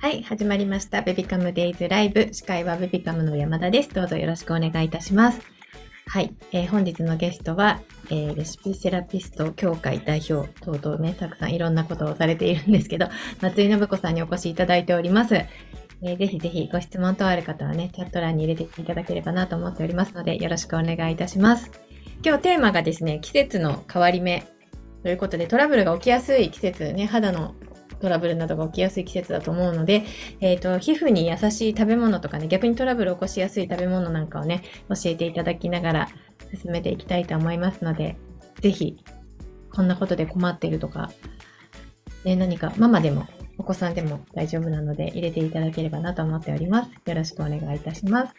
はい、始まりました。ベビカムデイズライブ。司会はベビカムの山田です。どうぞよろしくお願いいたします。はい、えー、本日のゲストは、えー、レシピセラピスト協会代表等々ね、たくさんいろんなことをされているんですけど、松井信子さんにお越しいただいております。えー、ぜひぜひご質問等ある方はね、チャット欄に入れていただければなと思っておりますので、よろしくお願いいたします。今日テーマがですね、季節の変わり目ということで、トラブルが起きやすい季節ね、肌のトラブルなどが起きやすい季節だと思うので、えっ、ー、と、皮膚に優しい食べ物とかね、逆にトラブルを起こしやすい食べ物なんかをね、教えていただきながら進めていきたいと思いますので、ぜひ、こんなことで困っているとか、ね、何か、ママでも、お子さんでも大丈夫なので入れていただければなと思っております。よろしくお願いいたします。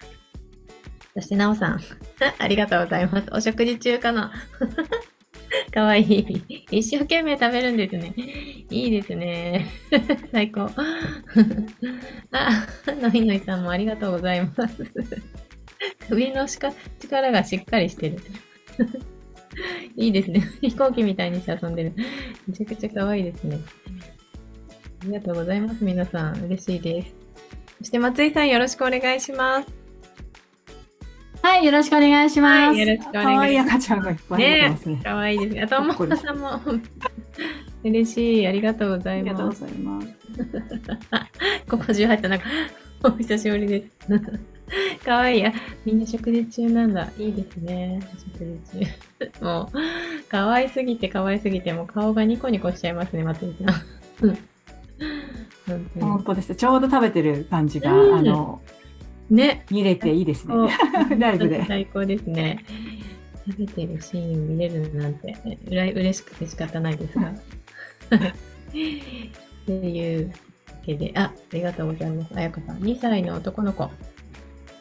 そして、なおさん。ありがとうございます。お食事中かな？かわいい。一生懸命食べるんですね。いいですね。最高。あ、のいのいさんもありがとうございます。首のしか力がしっかりしてる。いいですね。飛行機みたいにして遊んでる。めちゃくちゃ可愛いですね。ありがとうございます。皆さん。嬉しいです。そして松井さんよろしくお願いします。はい、よろしくお願いします。はい、よろしくお願いします。可愛い赤ちゃんがいっぱいますね。可、愛、いですね。あともさんも嬉しい。ありがとうございます。ありがとうございます。ここ中入ったなんか、お久しぶりです。かわいいや。みんな食事中なんだ。いいですね。食事中。もう、かわいすぎてかわいすぎて、もう顔がニコニコしちゃいますね、松井さん。本当です。ちょうど食べてる感じが、うん、あの、ね。見れていいですね。ライブで。最高ですね。食べてるシーン見れるなんて、うら嬉しくて仕方ないですが。っていうわけで、あ、ありがとうございます。あやかさん。2歳の男の子。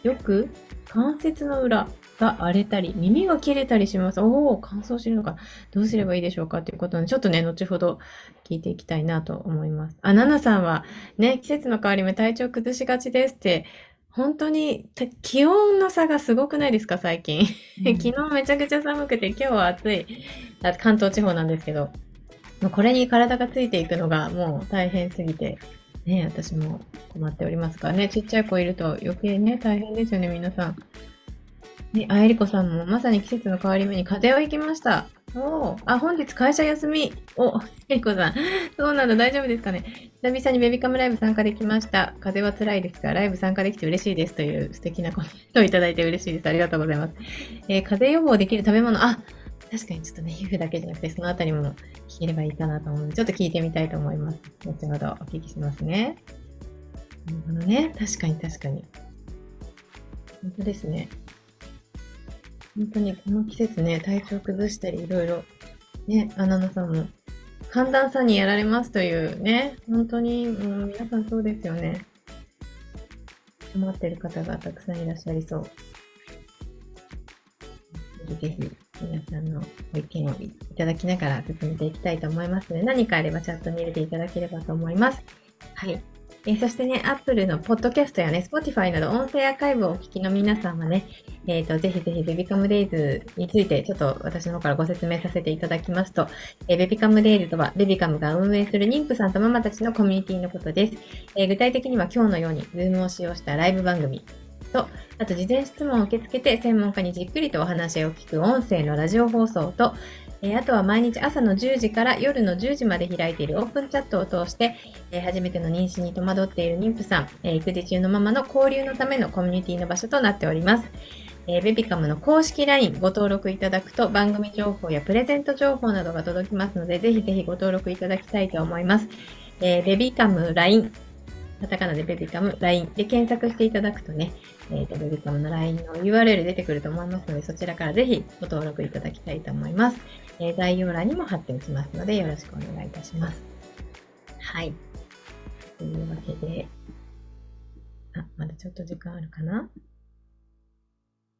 よく関節の裏が荒れたり、耳が切れたりします。おお、乾燥してるのか。どうすればいいでしょうかということで、ちょっとね、後ほど聞いていきたいなと思います。あ、ナナさんは、ね、季節の変わり目体調崩しがちですって本当に気温の差がすごくないですか、最近。うん、昨日めちゃくちゃ寒くて、今日は暑い。関東地方なんですけど、もうこれに体がついていくのがもう大変すぎて、ね、私も困っておりますからね、ちっちゃい子いると余計ね、大変ですよね、皆さん。ね、あえりこさんもまさに季節の変わり目に風邪をひきました。おあ、本日会社休み。お、えりこさん。そうなんだ、大丈夫ですかね。久々にベビカムライブ参加できました。風は辛いですが、ライブ参加できて嬉しいですという素敵なコメントをいただいて嬉しいです。ありがとうございます。えー、風邪予防できる食べ物。あ、確かにちょっとね、皮膚だけじゃなくて、そのあたりも聞ければいいかなと思うので、ちょっと聞いてみたいと思います。後ほどお聞きしますね。なるほどね。確かに確かに。本当ですね。本当にこの季節ね、体調崩したりいろいろ、ね、アナナさんも寒暖差にやられますというね、本当にもう皆さんそうですよね。困ってる方がたくさんいらっしゃりそう。ぜひぜひ皆さんのご意見をいただきながら進めていきたいと思いますので、何かあればチャットに入れていただければと思います。はい。えー、そしてね、Apple のポッドキャストやね、Spotify など音声アーカイブをお聞きの皆さんはね、えっ、ー、と、ぜひぜひベビカムデイズについてちょっと私の方からご説明させていただきますと、えー、ベビカムデイズとは、ベビカムが運営する妊婦さんとママたちのコミュニティのことです。えー、具体的には今日のように Zoom を使用したライブ番組と、あと事前質問を受け付けて専門家にじっくりとお話を聞く音声のラジオ放送と、えー、あとは毎日朝の10時から夜の10時まで開いているオープンチャットを通して、えー、初めての妊娠に戸惑っている妊婦さん、えー、育児中のママの交流のためのコミュニティの場所となっております。えベビカムの公式 LINE ご登録いただくと番組情報やプレゼント情報などが届きますので、ぜひぜひご登録いただきたいと思います。えベビカム LINE カタカナでベビカム LINE で検索していただくとね、え、ー、と、ベビカムの LINE の URL 出てくると思いますので、そちらからぜひご登録いただきたいと思います。え、概要欄にも貼っておきますので、よろしくお願いいたします。はい。というわけで、あ、まだちょっと時間あるかな？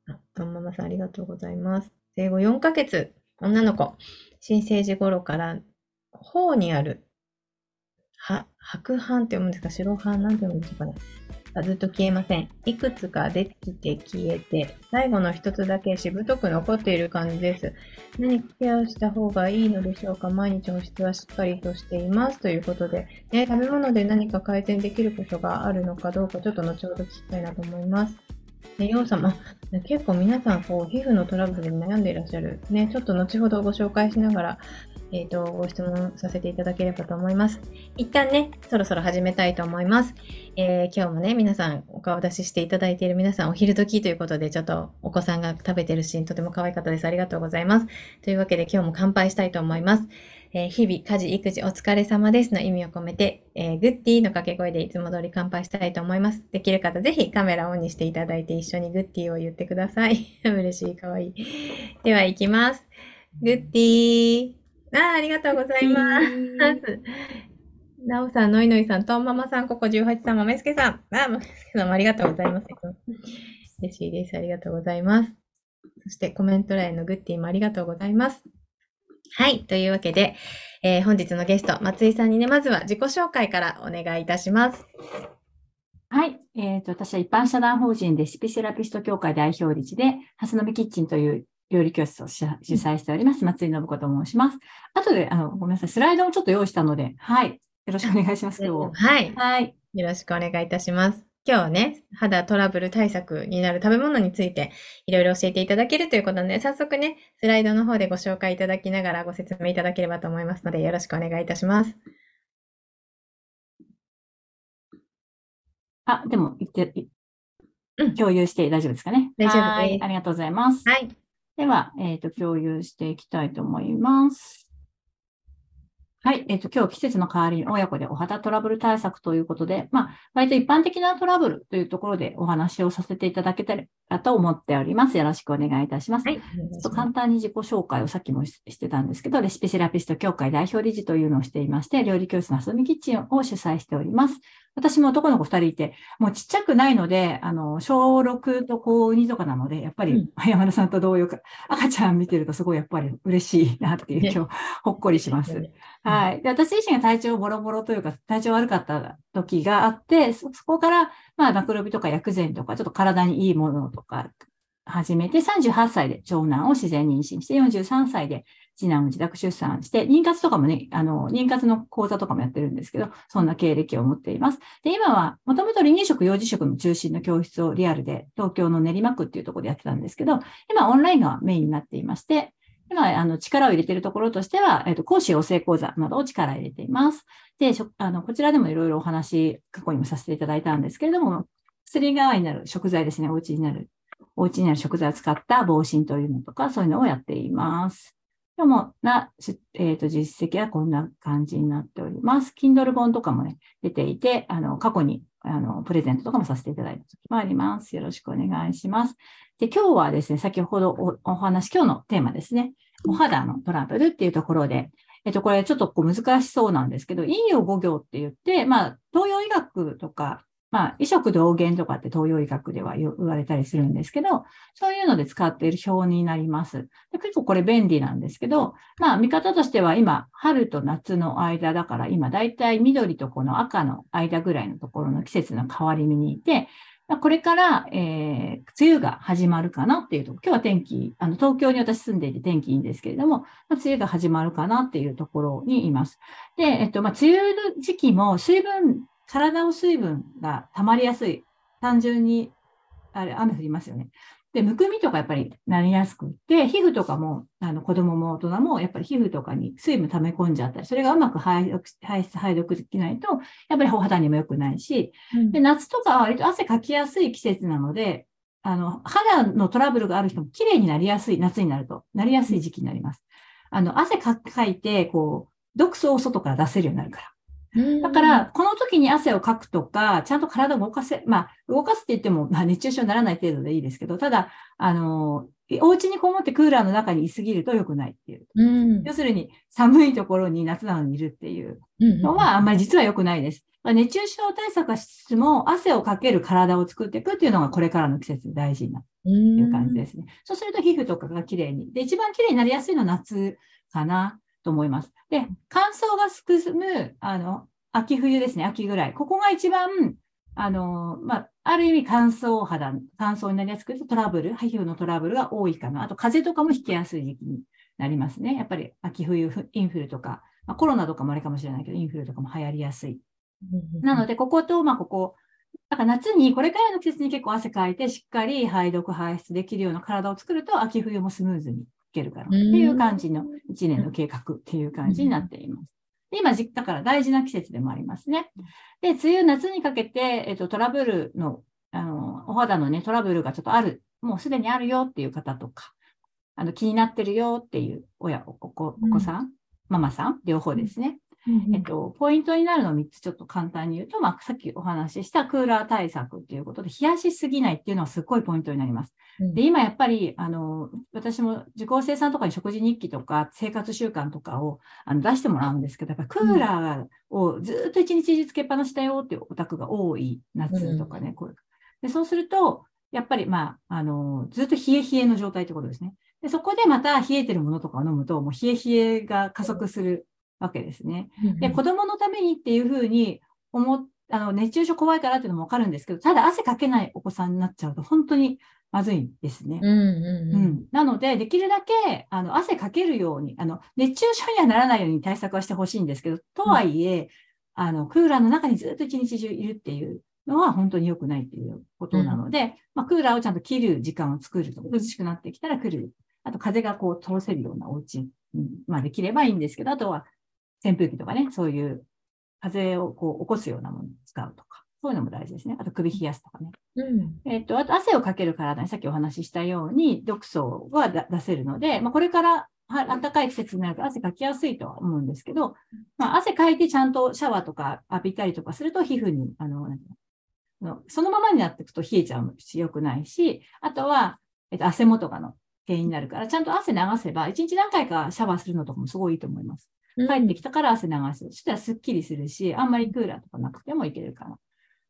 あ、とんままさんありがとうございます。生後4ヶ月、女の子、新生児頃から頬にあるは、白斑って読むんですか？白斑なんて読むんですかね？ずっと消えません。いくつかできて消えて、最後の一つだけしぶとく残っている感じです。何かケアをした方がいいのでしょうか？毎日保湿はしっかりとしています。ということで、ね、食べ物で何か改善できることがあるのかどうか、ちょっと後ほど聞きたいなと思います。で、よう様、結構皆さん、こう、皮膚のトラブルに悩んでいらっしゃる。ね、ちょっと後ほどご紹介しながら、えっ、ー、と、ご質問させていただければと思います。一旦ね、そろそろ始めたいと思います。えー、今日もね、皆さん、お顔出ししていただいている皆さん、お昼時ということで、ちょっとお子さんが食べてるシーン、とても可愛かったです。ありがとうございます。というわけで、今日も乾杯したいと思います。えー、日々、家事、育児、お疲れ様ですの意味を込めて、えー、グッディーの掛け声でいつも通り乾杯したいと思います。できる方、ぜひカメラオンにしていただいて一緒にグッディーを言ってください。嬉しい、かわいい。では、行きます。グッディー。あありがとうございます。なおさん、のいのいさん、とんママさん、ここ18さん、まめすけさん。ああ、まめすけさんもありがとうございます。嬉しいです。ありがとうございます。そしてコメント欄のグッディもありがとうございます。はい。というわけで、えー、本日のゲスト、松井さんにね、まずは自己紹介からお願いいたします。はい。えっ、ー、と、私は一般社団法人レシピセラピスト協会代表理事で、ハスノミキッチンという料理教室を主催しております、松井信子と申します。後で、あの、ごめんなさい、スライドをちょっと用意したので、はい。よろしくお願いします、今日。はい。はい。よろしくお願いいたします。今日はね、肌トラブル対策になる食べ物についていろいろ教えていただけるということで、早速ね、スライドの方でご紹介いただきながらご説明いただければと思いますので、よろしくお願いいたします。あ、でも、言って、うん、共有して大丈夫ですかね。大丈夫です。ありがとうございます。はい。では、えっ、ー、と、共有していきたいと思います。はい。えっ、ー、と、今日季節の代わりに親子でお肌トラブル対策ということで、まあ、割と一般的なトラブルというところでお話をさせていただけたらと思っております。よろしくお願いいたします。はい。ちょっと簡単に自己紹介をさっきもしてたんですけど、レシピセラピスト協会代表理事というのをしていまして、料理教室の遊びキッチンを主催しております。私も男の子二人いて、もうちっちゃくないので、あの、小6と高2とかなので、やっぱり、山田さんと同様か、赤ちゃん見てるとすごいやっぱり嬉しいなっていう、今日、ほっこりします。はい。で、私自身が体調ボロボロというか、体調悪かった時があって、そこから、まあ、マクロビとか薬膳とか、ちょっと体にいいものとか、始めて、38歳で長男を自然妊娠して、43歳で次男を自宅出産して、妊活とかもね、あの、妊活の講座とかもやってるんですけど、そんな経歴を持っています。で、今は、もともと離乳食、幼児食の中心の教室をリアルで、東京の練馬区っていうところでやってたんですけど、今、オンラインがメインになっていまして、今、あの、力を入れているところとしては、えっ、と、講師養成講座などを力を入れています。で、あの、こちらでもいろいろお話、過去にもさせていただいたんですけれども、薬代わりになる食材ですね、お家になる、お家にある食材を使った防疹というのとか、そういうのをやっています。主な、えーと、実績はこんな感じになっております。Kindle 本とかもね、出ていて、あの、過去に、あの、プレゼントとかもさせていただいた時もあります。よろしくお願いします。で、今日はですね、先ほどお話、今日のテーマですね。お肌のトラブルっていうところで、えっと、これちょっとこう難しそうなんですけど、陰陽五行って言って、まあ、東洋医学とかまあ、医食同源とかって東洋医学では言われたりするんですけど、そういうので使っている表になります。で結構これ便利なんですけど、まあ、見方としては今、春と夏の間だから、今、だいたい緑とこの赤の間ぐらいのところの季節の変わり目にいて、これから、えー、梅雨が始まるかなっていうと、今日は天気、あの、東京に私住んでいて天気いいんですけれども、梅雨が始まるかなっていうところにいます。で、えっと、まあ、梅雨の時期も水分体の水分が溜まりやすい。単純に、あれ、雨降りますよね。で、むくみとかやっぱりなりやすくって、皮膚とかも、あの子供も大人も、やっぱり皮膚とかに水分溜め込んじゃったり、それがうまく排出、排毒できないと、やっぱりお肌にも良くないし、うん、で夏とかは割と汗かきやすい季節なので、あの、肌のトラブルがある人も綺麗になりやすい、夏になると、なりやすい時期になります。あの、汗かいて、こう、毒素を外から出せるようになるから。だから、この時に汗をかくとか、ちゃんと体を動かせ、まあ、動かすって言っても、まあ、熱中症にならない程度でいいですけど、ただ、あの、お家にこもってクーラーの中にいすぎると良くないっていう。うん、要するに、寒いところに夏なのにいるっていうのは、あんまり実は良くないです。まあ、熱中症対策はしつつも、汗をかける体を作っていくっていうのが、これからの季節大事な、という感じですね。そうすると皮膚とかが綺麗に。で、一番綺麗になりやすいのは夏かな。と思います。で、乾燥が進む、あの、秋冬ですね、秋ぐらい。ここが一番、あの、まあ、ある意味乾燥肌、乾燥になりやすくてトラブル、皮膚のトラブルが多いかな。あと、風邪とかもひきやすい時期になりますね。やっぱり秋冬、インフルとか、まあ、コロナとかもあれかもしれないけど、インフルとかも流行りやすい。なので、ここと、まあ、ここ、なんか夏に、これからの季節に結構汗かいて、しっかり排毒排出できるような体を作ると、秋冬もスムーズにいけるからっていう感じの1年の計画っていう感じになっています。で今、だから大事な季節でもありますね。で、梅雨、夏にかけて、えっと、トラブルの、あの、お肌のね、トラブルがちょっとある、もうすでにあるよっていう方とか、あの、気になってるよっていう親、お子お子さん、ママさん、両方ですね。えっと、ポイントになるのを3つちょっと簡単に言うと、まあ、さっきお話ししたクーラー対策っていうことで、冷やしすぎないっていうのはすごいポイントになります。で、今やっぱり、あの、私も受講生さんとかに食事日記とか生活習慣とかをあの出してもらうんですけど、やっぱクーラーをずっと一日中つけっぱなしだよっていうお宅が多い夏とかね、こう。でそうすると、やっぱり、まあ、あの、ずっと冷え冷えの状態ってことですね。でそこでまた冷えてるものとかを飲むと、もう冷え冷えが加速するわけですね。で、子供のためにっていうふうに思っあの、熱中症怖いからっていうのもわかるんですけど、ただ汗かけないお子さんになっちゃうと本当にまずいですね。うん、うんうん、なので、できるだけ、あの、汗かけるように、あの、熱中症にはならないように対策はしてほしいんですけど、とはいえ、うん、あの、クーラーの中にずっと一日中いるっていうのは本当に良くないっていうことなので、うん、まあ、クーラーをちゃんと切る時間を作ると、涼しくなってきたら来る。あと、風がこう通せるようなお家、うん、まあ、できればいいんですけど、あとは、扇風機とかね、そういう風をこう起こすようなものを使うとか、そういうのも大事ですね。あと首冷やすとかね。うん、えっ、と、あと汗をかける体にさっきお話ししたように毒素は出せるので、まあ、これから暖かい季節になると汗かきやすいとは思うんですけど、まあ、汗かいてちゃんとシャワーとか浴びたりとかすると皮膚に、あの、のそのままになっていくと冷えちゃうし良くないし、あとは、えっと、汗元がの原因になるから、ちゃんと汗流せば、一日何回かシャワーするのとかもすごいいいと思います。帰ってきたから汗流す。そしたらすっきりするし、あんまりクーラーとかなくてもいけるから。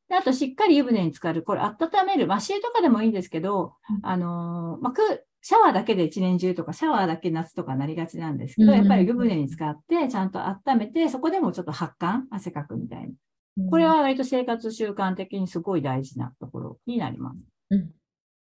であと、しっかり湯船に浸かる。これ、温める。足湯とかでもいいんですけど、あのー、まあ、シャワーだけで一年中とか、シャワーだけ夏とかなりがちなんですけど、やっぱり湯船に浸かって、ちゃんと温めて、そこでもちょっと発汗、汗かくみたいな。これは割と生活習慣的にすごい大事なところになります。うん、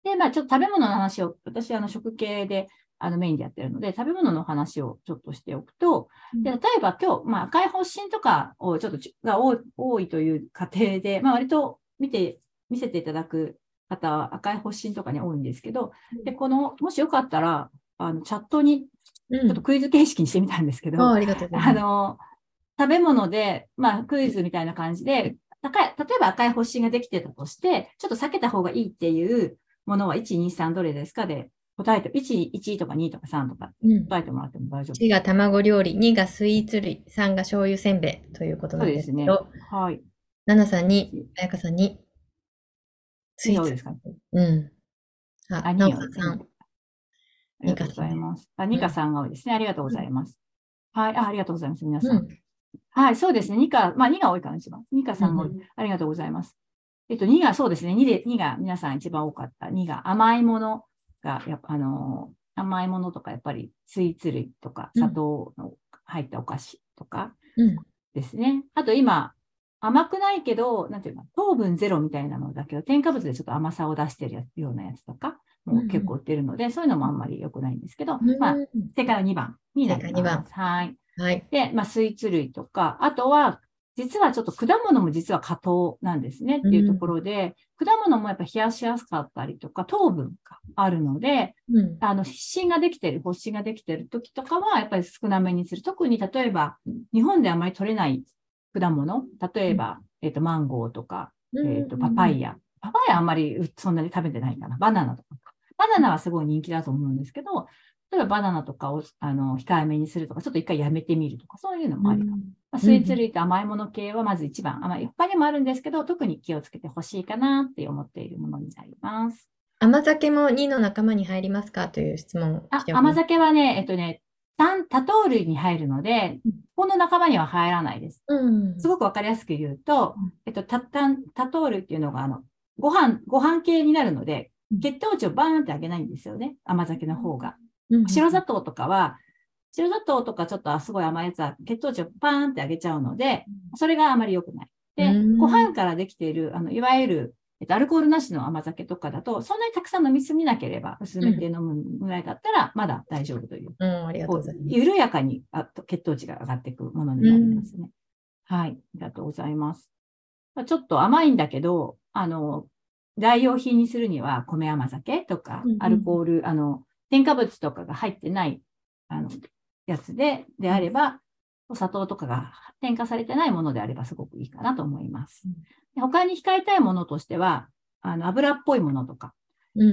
で、まあ、ちょっと食べ物の話を、私、あの、食系であのメインでやってるので、食べ物の話をちょっとしておくと、で例えば今日、まあ、赤い発疹とかをちょっとが多いという過程で、まあ、割と見て、見せていただく方は赤い発疹とかに多いんですけど、でこのもしよかったら、あのチャットにちょっとクイズ形式にしてみたんですけど、うん、あの食べ物で、まあ、クイズみたいな感じで、赤い例えば赤い発疹ができてたとして、ちょっと避けた方がいいっていうものは1、2、3どれですかで答えて、1、1とか2とか3とか答えてもらっても大丈夫、1が卵料理、2がスイーツ類、3が醤油せんべいということなんですけど、そうですね。はい。ナナさんに、あやかさんに、スイーツ。ですか？うん。あ、あナオさん。ありがとうございます。あ、ニカさんが多いですね。ありがとうございます。はい。あ、ありがとうございます。皆さん。はい、そうですね。ニカ、まあ2が多いかな、一番。ニカさんも、ありがとうございます。えっと、2がそうですね。2で、2が皆さん一番多かった。2が甘いもの。が、やあの、甘いものとか、やっぱりスイーツ類とか、砂糖の入ったお菓子とかですね。うん、あと今、甘くないけど、なんていうの、糖分ゼロみたいなのだけど、添加物でちょっと甘さを出してるようなやつとか、もう結構売ってるので、うん、そういうのもあんまり良くないんですけど、うん、まあ、正解は2番になります。2番。はい。はい。で、まあ、スイーツ類とか、あとは、実はちょっと果物も実は果糖なんですねっていうところで、うん、果物もやっぱ冷やしやすかったりとか、糖分があるので、うん、あの、湿疹ができてる、発疹ができてる時とかは、やっぱり少なめにする。特に例えば、日本であまり取れない果物、例えば、えっ、ー、と、マンゴーとか、えっ、ー、と、パパイヤ。パパイヤあんまりそんなに食べてないかな。バナナとか。バナナはすごい人気だと思うんですけど、例えばバナナとかをあの控えめにするとか、ちょっと一回やめてみるとか、そういうのもありかも。まあ、スイーツ類と甘いもの系はまず一番、甘い他にもあるんですけど、特に気をつけてほしいかなって思っているものになります。甘酒も2の仲間に入りますかという質問あ甘酒はね、えっとね、多糖類に入るので、この仲間には入らないです。うん、すごくわかりやすく言うと、えっと、多糖類っていうのが、あの、ご飯、ご飯系になるので、血糖値をバーンって上げないんですよね。甘酒の方が。白砂糖とかは、白砂糖とかちょっとすごい甘いやつは血糖値をパーンって上げちゃうので、それがあまり良くない。でう、んご飯からできている、あの、いわゆる、えっと、アルコールなしの甘酒とかだと、そんなにたくさん飲みすぎなければ、薄めて飲むぐらいだったら、まだ大丈夫という、うん、ありがとうございます。緩やかにあと血糖値が上がっていくものになりますね。はい、ありがとうございます。まあちょっと甘いんだけど、あの、代用品にするには米甘酒とかうんう、んアルコール、あの、添加物とかが入ってない、あの、やつで、であれば、お砂糖とかが添加されてないものであればすごくいいかなと思いますうん。で他に控えたいものとしては、あの、油っぽいものとか、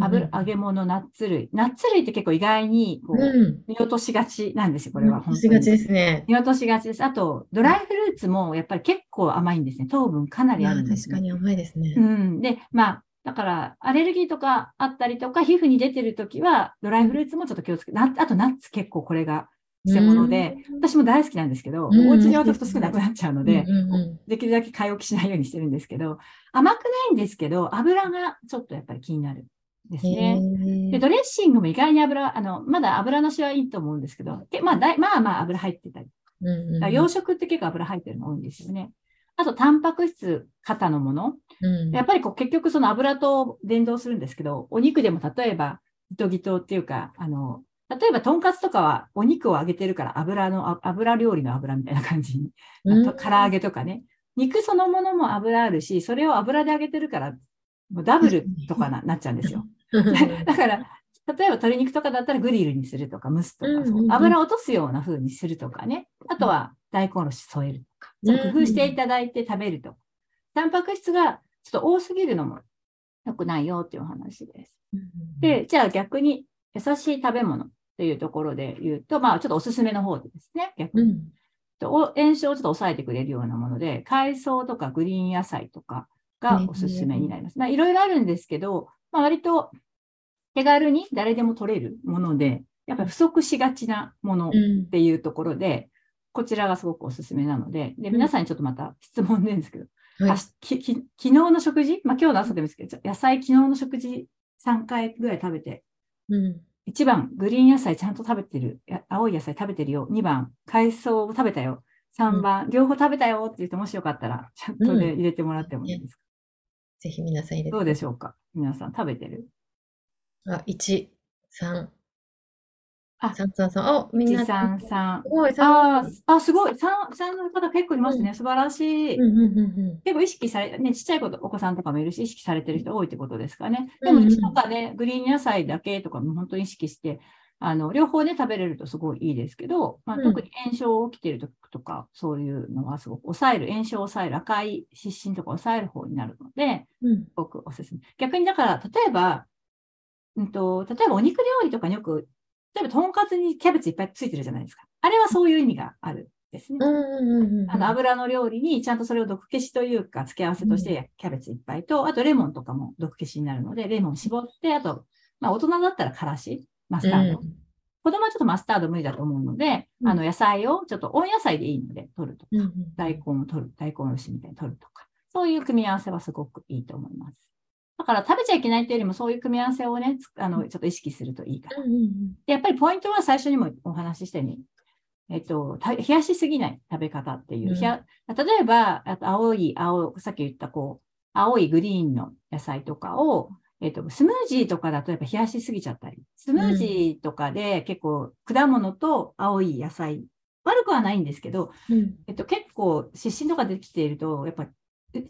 油、揚げ物、ナッツ類。ナッツ類って結構意外に、こう、うん。見落としがちなんですよ、これは。本当にしがちですね。見落としがちです。あと、ドライフルーツもやっぱり結構甘いんですね。糖分かなりああるんです、ね。確かに甘いですねう。ん。で、まあ、だから、アレルギーとかあったりとか、皮膚に出てるときは、ドライフルーツもちょっと気をつけて、なあとナッツ結構これが偽物で、私も大好きなんですけど、うん。お家に置いとくとすぐなくなっちゃうので、できるだけ買い置きしないようにしてるんですけど、甘くないんですけど、油がちょっとやっぱり気になるですね。で、ドレッシングも意外に油、あの、まだ油なしはいいと思うんですけど、けまあ、だいまあまあ油入ってたり。う洋食って結構油入ってるの多いんですよね。あと、タンパク質型のもの。うんやっぱりこう結局その油と連動するんですけど、お肉でも例えば、ギトギトっていうか、あの、例えば、とんかつとかはお肉を揚げてるから油の、あ油料理の油みたいな感じに。うんあと唐揚げとかね。肉そのものも油あるし、それを油で揚げてるから、もうダブルとかななっちゃうんですよ。だから、例えば鶏肉とかだったらグリルにするとか、蒸すとか、油を落とすような風にするとかね。あとは大根おろし添えるとか、工夫していただいて食べるとか。タンパク質がちょっと多すぎるのも良くないよっていうお話です。で、じゃあ逆に優しい食べ物っていうところで言うと、まあちょっとおすすめの方でですね、逆に。炎症をちょっと抑えてくれるようなもので、海藻とかグリーン野菜とかがおすすめになります。まあいろいろあるんですけど、まあ、割と手軽に誰でも取れるもので、やっぱり不足しがちなものっうんていうところで、こちらがすごくおすすめなので、で、皆さんにちょっとまた質問ですけど、はいあしきき昨日の食事、まあ今日の朝でもいいですけど、野菜昨日の食事3回ぐらい食べて、うん1番、グリーン野菜ちゃんと食べてる。や青い野菜食べてるよ。2番、海藻を食べたよ。3番、両方食べたよって言って、もしよかったら、チャットで入れてもらってもいいですか、ぜひ皆さん入れて。どうでしょうか？皆さん食べてる？あ、1、3、あ3、3、3。あ、みんな。?1、3、3す。ごい、3。あーあ、すごい。3、3の方結構いますね。う素晴らしい。うんうんうん結構意識され、ね、ちっちゃい子とお子さんとかもいるし、意識されてる人多いってことですかね。でも、うんうんうちとかね、グリーン野菜だけとかも本当に意識して、あの、両方ね、食べれるとすごいいいですけど、まあ、うん特に炎症起きてる時とか、そういうのはすごく抑える、炎症を抑える、赤い湿疹とか抑える方になるので、うん。すごくおすすめ。逆にだから、例えば、うんと、例えばお肉料理とかによく、例えばとんかつにキャベツいっぱいついてるじゃないですか。あれはそういう意味があるんですね。うんうんうんうん。あの、油の料理にちゃんとそれを毒消しというか、付け合わせとしてキャベツいっぱいと、あとレモンとかも毒消しになるので、レモン絞って、あと、まあ大人だったらからし、マスタード。子供はちょっとマスタード無理だと思うので、うんあの野菜をちょっと温野菜でいいので取るとか、うんうん大根を取る、大根おろしみたいに取るとか、そういう組み合わせはすごくいいと思います。だから食べちゃいけないっていうよりもそういう組み合わせをね、つあの、ちょっと意識するといいかな。うんうんで、やっぱりポイントは最初にもお話ししたように、えっと、た冷やしすぎない食べ方っていう。うん。例えば、あと青い、青、さっき言ったこう、青いグリーンの野菜とかを、えっと、スムージーとかだとやっぱ冷やしすぎちゃったり、スムージーとかで結構果物と青い野菜、悪くはないんですけど、うん。えっと、結構湿疹とかできていると、やっぱう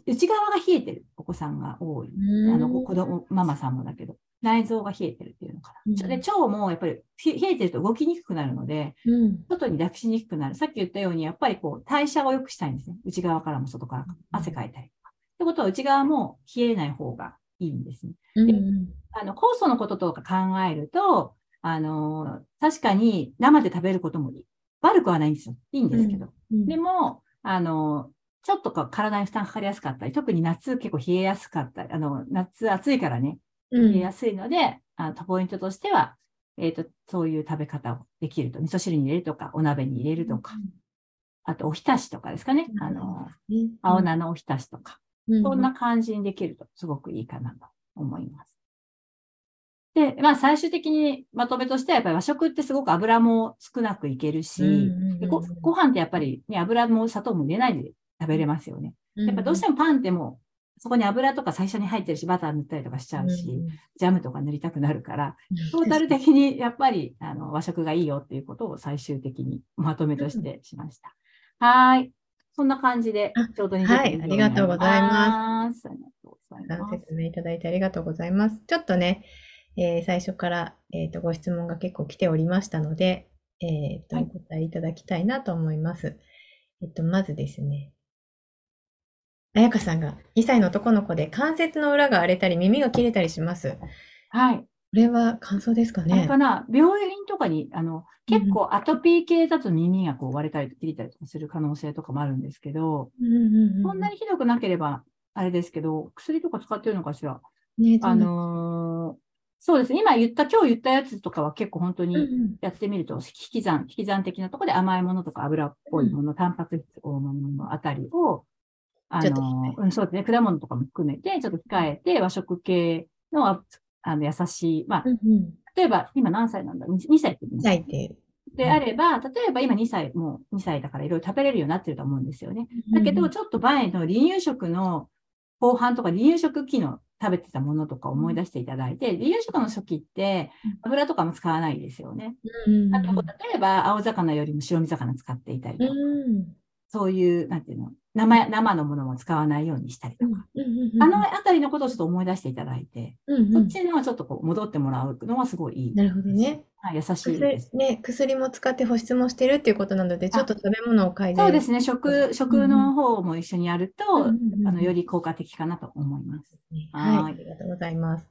内側が冷えてるお子さんが多い。うんあの、子供、ママさんもだけど、内臓が冷えてるっていうのかうんな。で、腸もやっぱり冷冷えてると動きにくくなるので、うん外に抱きしにくくなる。さっき言ったように、やっぱりこう、代謝を良くしたいんですね。内側からも外からも汗かいたりとか。ってことは、内側も冷えない方がいいんですね。うんうんあの、酵素のこととか考えると、あの、確かに生で食べることもいい悪くはないんですよ。いいんですけど。うんでも、あの、ちょっとこう体に負担かかりやすかったり、特に夏結構冷えやすかったり、あの、夏暑いからね、うん。冷えやすいので、あのポイントとしては、えっ、と、そういう食べ方をできると。味噌汁に入れるとか、お鍋に入れるとか、あとおひたしとかですかね。あの、ね。青菜のおひたしとか、うん。そんな感じにできるとすごくいいかなと思います。で、まあ最終的にまとめとしてはやっぱり和食ってすごく油も少なくいけるし、うんうんうん。でごご飯ってやっぱりね、油も砂糖も入れないで食べれますよね。うんやっぱどうしてもパンってもう、そこに油とか最初に入ってるし、バター塗ったりとかしちゃうし、うんジャムとか塗りたくなるから、トータル的にやっぱりあの和食がいいよっていうことを最終的にまとめとしてしました。はーい。そんな感じであ、ちょうど20分はいありがとうございます。ありがとうございごます。説明いただいてありがとうございます。ちょっとね、えー最初から、えーとご質問が結構来ておりましたので、えーとはいお答えいただきたいなと思います。えっと、まずですね、あやかさんが2歳の男の子で関節の裏が荒れたり耳が切れたりします。こはい。れは感想ですかね？かな、病院とかに、あの、結構アトピー系だと耳がこう割れたり切れたりとかする可能性とかもあるんですけど、うんうんうんそんなにひどくなければ、あれですけど、薬とか使ってるのかしら？ねあのーそうです。今言った、今日言ったやつとかは結構本当うんうにんやってみると、引き算、引き算的なところで甘いものとか油っぽいもの、タンパク質多めのあたりを、あのーうん、そうですね。果物とかも含めて、ちょっと控えて、和食系の、ああの、優しい、まあう、んうん例えば、今何歳なんだ ?2 歳って言ってました泣いて。であれば、例えば今2歳、もう2歳だからいろいろ食べれるようになってると思うんですよね。だけど、ちょっと前の離乳食の後半とか離乳食期の食べてたものとか思い出していただいて、離乳食の初期って油とかも使わないですよね。あと、例えば青魚よりも白身魚使っていたりとか、うんそういう、なんていうの、生生のものも使わないようにしたりとか、あのあたりのことをちょっと思い出していただいて、うんうんそっちのちょっとこう戻ってもらうのはすごいいい。なるほどね。はい、優しい薬です。ね、薬も使って保湿もしてるっていうことなので、ちょっと食べ物を改善そうですね、食、食の方も一緒にやると、うんうんうんあの、より効果的かなと思います。ねはいはい、ありがとうございます。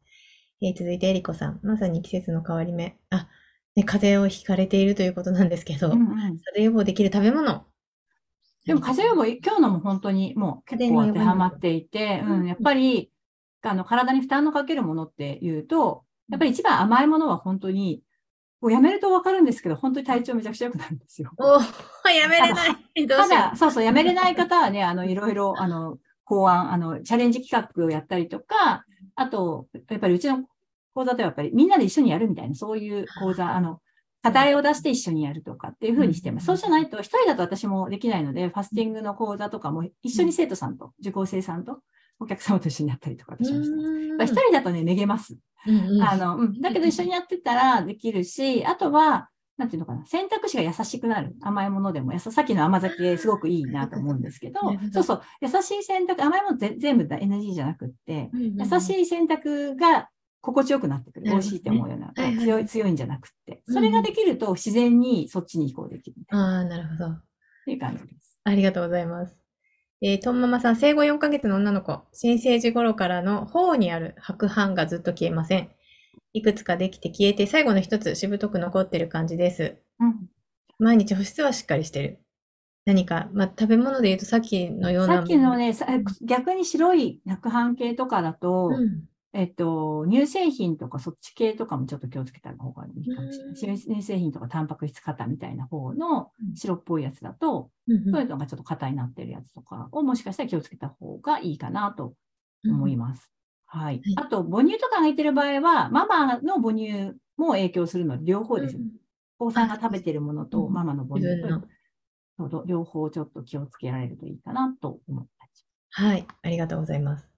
えー続いて、えりこさん。まさに季節の変わり目。あ、ね、風邪をひかれているということなんですけど、うん風うん邪予防できる食べ物。でも、風邪予防、今日のも本当にもう結構当てはまっていて、うんうん、やっぱり、あの、体に負担のかけるものっていうと、やっぱり一番甘いものは本当に、こうやめるとわかるんですけど、本当に体調めちゃくちゃ良くなるんですよ。おー、やめれない。どうしよただ、そうそう、やめれない方はね、あの、いろいろ、あの、考案、あの、チャレンジ企画をやったりとか、あと、やっぱりうちの講座ではやっぱりみんなで一緒にやるみたいな、そういう講座、あの、課題を出して一緒にやるとかっていうふうにしてます。うんそうじゃないと、一人だと私もできないので、ファスティングの講座とかも一緒に生徒さんと、受講生さんと、お客様と一緒にやったりとかう。私もし一人だとね、めげます。うんうんあの、うん。だけど一緒にやってたらできるし、あとは、なんていうのかな、選択肢が優しくなる。甘いものでも、やささっきの甘酒すごくいいなと思うんですけどそうそう、優しい選択、甘いものぜ全部だ NG じゃなくって、優しい。い選択が心地よくなってくる。美味しいって思うような、強い、強いんじゃなくって。うんそれができると自然にそっちに移行できるああ、なるほど。っていう感じです。ありがとうございます。えー、とんママさん、生後4ヶ月の女の子、新生児頃からの頬にある白斑がずっと消えません。いくつかできて消えて、最後の一つしぶとく残ってる感じです。うん。毎日保湿はしっかりしてる。何か、まあ、食べ物で言うとさっきのような。さっきのね、さ逆に白い白斑系とかだと、うん、えっと、乳製品とかそっち系とかもちょっと気をつけた方がいいかもしれない。うん乳製品とかタンパク質型みたいな方のうん白っぽいやつだと、うんうんそういうのがちょっと硬になってるやつとかをもしかしたら気をつけた方がいいかなと思います。はい。はいあと、母乳とかあげてる場合は、ママの母乳も影響するので、両方ですよ。お子さんが食べてるものとうんママの母乳と両方ちょっと気をつけられるといいかなと思ったりしはい、ありがとうございます。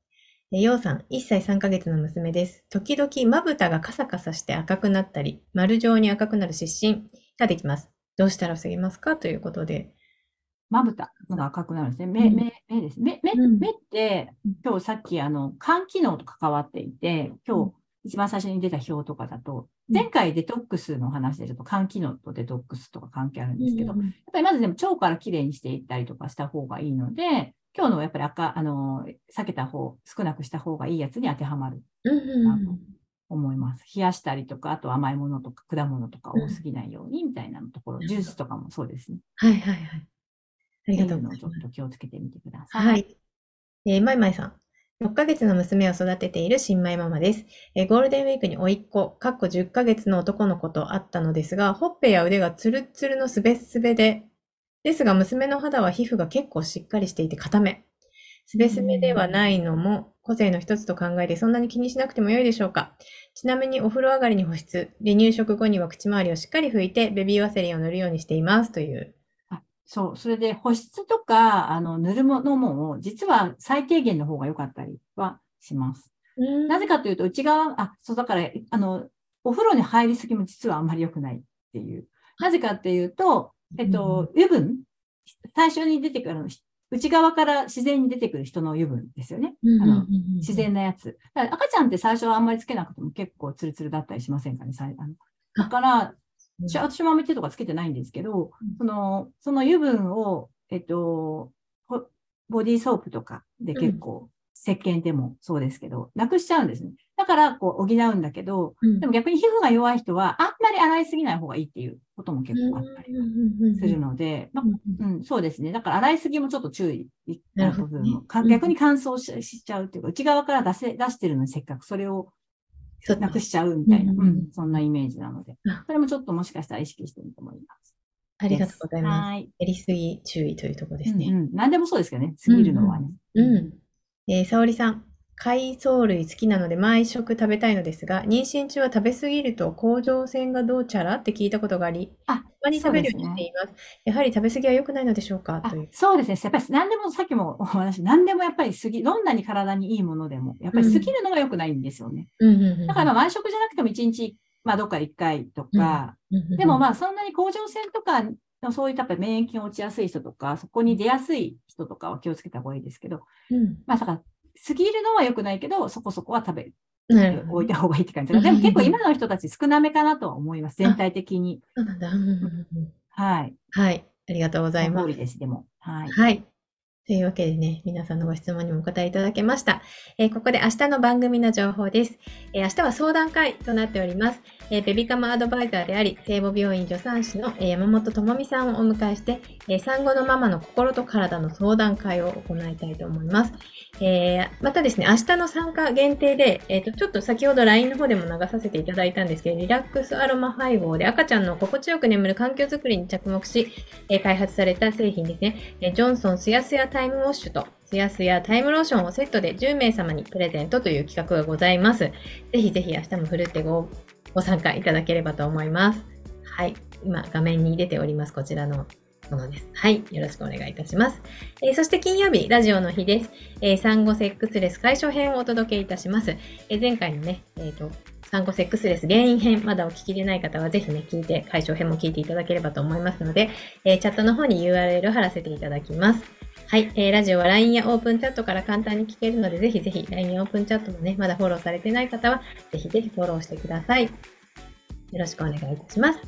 えーようさん、1歳3ヶ月の娘です。時々まぶたがカサカサして赤くなったり、丸状に赤くなる湿疹ができます。どうしたら防げますか？ということで。まぶたのが赤くなるんですね。目、うん目、目です。目、目、うん目ってうん、今日さっきあの、肝機能と関わっていて、今日一番最初に出た表とかだと、うん前回デトックスの話でちょっと肝機能とデトックスとか関係あるんですけど、うんやっぱりまずでも腸からきれいにしていったりとかした方がいいので、今日のやっぱり赤、あの、避けた方、少なくした方がいいやつに当てはまるうんうんうん思います。冷やしたりとか、あと甘いものとか果物とか多すぎないようにみたいなところ、うんジュースとかもそうですね。はいはいはい。ありがとうごっていうのをちょっざいます。と気をつけてみてください。はい。えー、まいまいさん。6ヶ月の娘を育てている新米ママです。えーゴールデンウィークに甥っ子、かっこ10ヶ月の男の子と会ったのですが、ほっぺや腕がツルッツルのすべすべで、ですが娘の肌は皮膚が結構しっかりしていて固め。すべすべではないのも個性の一つと考えてそんなに気にしなくても良いでしょうか。ちなみにお風呂上がりに保湿、離乳食後には口周りをしっかり拭いてベビーワセリンを塗るようにしていますという。そう、それで保湿とか、あの、塗るものも、実は最低限の方が良かったりはします。うんなぜかというと、内側、あ、そう、だから、あの、お風呂に入りすぎも実はあんまり良くないっていう。なぜかっていうと、えっと、油分、最初に出てくる、内側から自然に出てくる人の油分ですよね。うんあの自然なやつ。だから赤ちゃんって最初はあんまりつけなくても結構ツルツルだったりしませんかね。あのだから、私私もあんまり手とかつけてないんですけどうん、その、その油分を、えっと、ほボディーソープとかで結構、石鹸でもそうですけど、なくしちゃうんですね。だから、こう、補うんだけど、うんでも逆に皮膚が弱い人は、あんまり洗いすぎない方がいいっていうことも結構あったりするので、まあうん、そうですね。だから洗いすぎもちょっと注意な部分も、逆に乾燥ししちゃうっていうか、内側から出せ、出してるのにせっかくそれをなくしちゃうみたいな、うんうんそんなイメージなのであ、それもちょっともしかしたら意識してみると思います。ありがとうございます。はい。やりすぎ注意というところですね。うんうん、何でもそうですけどね、過ぎるのはね。うん。えー、沙織さん。海藻類好きなので毎食食べたいのですが、妊娠中は食べ過ぎると甲状腺がどうちゃらって聞いたことがあり、あ、たまに食べるようにしています。やはり食べ過ぎは良くないのでしょうか？あという。そうですね。やっぱり何でも、さっきもお話、何でもやっぱり過ぎ、どんなに体にいいものでも、やっぱり過ぎるのが良くないんですよね。だからまあ毎食じゃなくても1日、まあどっかで1回とか、うんうんうんでもまあそんなに甲状腺とかのそういったやっぱり免疫が落ちやすい人とか、そこに出やすい人とかは気をつけた方がいいですけど、うんまあだから過ぎるのは良くないけど、そこそこは食べなる置いた方がいいって感じで。でも結構今の人たち少なめかなとは思います。全体的に。はい。はい。ありがとうございますです、でも。はい。はい。というわけでね、皆さんのご質問にもお答えいただけました。えーここで明日の番組の情報です。えー明日は相談会となっております。えーベビカムアドバイザーであり、聖母病院助産師の、え山本智美さんをお迎えして、え産後のママの心と体の相談会を行いたいと思います。えまたですね、明日の参加限定で、えーと、ちょっと先ほど LINE の方でも流させていただいたんですけど、リラックスアロマ配合で赤ちゃんの心地よく眠る環境づくりに着目し、え開発された製品ですね。えジョンソンスヤスヤタイムウォッシュとスヤスヤタイムローションをセットで10名様にプレゼントという企画がございます。ぜひぜひ明日もふるってごご参加いただければと思います。はい。今画面に出ております。こちらのものです。はい。よろしくお願いいたします。えーそして金曜日、ラジオの日です。えー産後セックスレス解消編をお届けいたします。えー前回のね、えっ、と、産後セックスレス原因編、まだお聞きでない方はぜひね、聞いて、解消編も聞いていただければと思いますので、えーチャットの方に URL を貼らせていただきます。はい、えーラジオは LINE やオープンチャットから簡単に聞けるので、ぜひぜひ LINE やオープンチャットもね、まだフォローされてない方は、ぜひぜひフォローしてください。よろしくお願いいたします。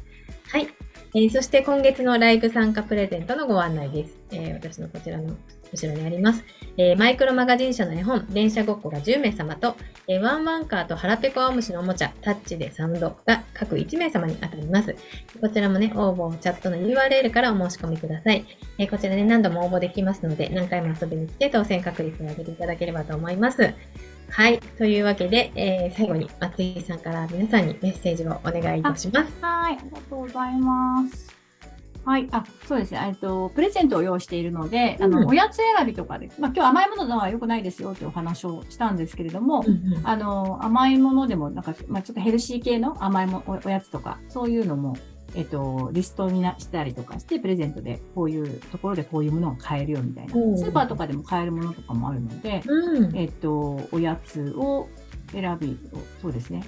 はい。えーそして今月のライブ参加プレゼントのご案内です。えー私のこちらの後ろにあります。えーマイクロマガジン社の絵本、電車ごっこが10名様と、えワンワンカーと腹ペコアオムシのおもちゃ、タッチでサウンドが各1名様に当たります。こちらもね、応募をチャットの URL からお申し込みください。えこちらね、何度も応募できますので、何回も遊びに来て当選確率を上げていただければと思います。はい。というわけで、えー最後に松井さんから皆さんにメッセージをお願いいたします。はい、ありがとうございます。はい、あ、そうですね。えっと、プレゼントを用意しているので、あの、うんおやつ選びとかで、まあ、今日甘いもののは良くないですよというお話をしたんですけれども、うんうんあの、甘いものでも、なんか、まあ、ちょっとヘルシー系の甘いもおおやつとか、そういうのも、えっと、リストになしたりとかして、プレゼントで、こういうところでこういうものが買えるよみたいな、スーパーとかでも買えるものとかもあるので、うんえっと、おやつを選び、そうですね。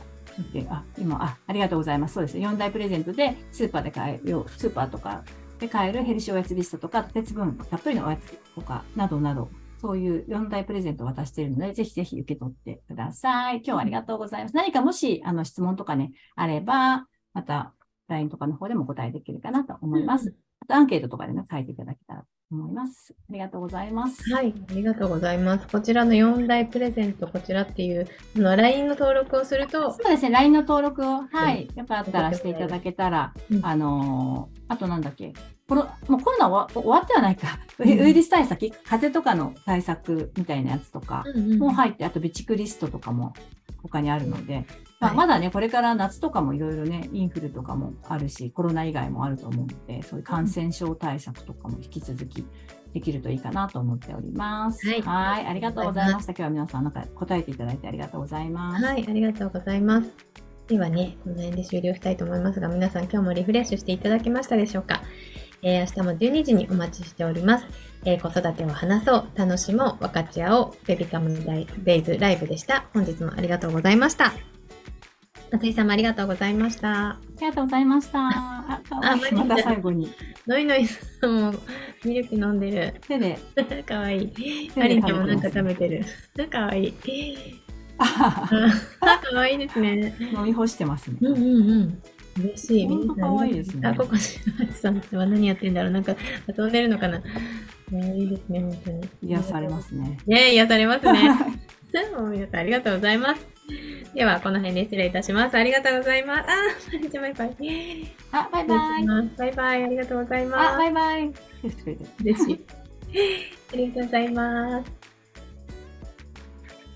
であ、今、あ、ありがとうございます。そうですね。4大プレゼントで、スーパーで買える、スーパーとかで買えるヘルシーおやつリストとか、鉄分たっぷりのおやつとか、などなど、そういう4大プレゼントを渡しているので、ぜひぜひ受け取ってください。今日はありがとうございます。何かもし、あの、質問とかね、あれば、また、LINE とかの方でもお答えできるかなと思います。あと、アンケートとかでね、書いていただけたらと思います。ありがとうございます。はい、ありがとうございます。こちらの4大プレゼント、こちらっていう、あの LINE の登録をすると、そうですね、LINE の登録を、はい、よかったらしていただけたら、うんあのーあとなんだっけ、コロもうコロナは終わってはないか、ウうん イルス対策、風邪とかの対策みたいなやつとかうんうんも入って、あと備蓄リストとかも他にあるので、まあ、はいまだね、これから夏とかもいろいろね、インフルとかもあるし、コロナ以外もあると思うので、そういう感染症対策とかも引き続きできるといいかなと思っております。はいはい、ありがとうございました。今日は皆さん、なんか答えていただいてありがとうございます。はい、ありがとうございます。ではね、この辺で終了したいと思いますが、皆さん今日もリフレッシュしていただけましたでしょうか？えー明日も12時にお待ちしております。えー子育てを話そう、楽しもう、分かち合おう、ベビカムデイズライブでした。本日もありがとうございました。松井さんもありがとうございました。ありがとうございました。あ、また最後に。ノイノイさんもミルク飲んでる。手で。かわいい。手でアリンちゃんもなんか食べてる。かわいい。かわいいですね。飲み干してますね。うんうんうん。嬉しい。ほんと皆さん可愛いですねあ、ここしさんは何やってんだろうなんか遊んでるのかなねいいですね、本当に。癒されますね。ね癒されますね。もう皆さんありがとうございます。では、この辺で失礼いたします。ありがとうございます。あー、マリちバイバイ。あ、バイバイ。バイバイ。ありがとうございあ、ますバ。イバイ。嬉しい。ありがとうございます。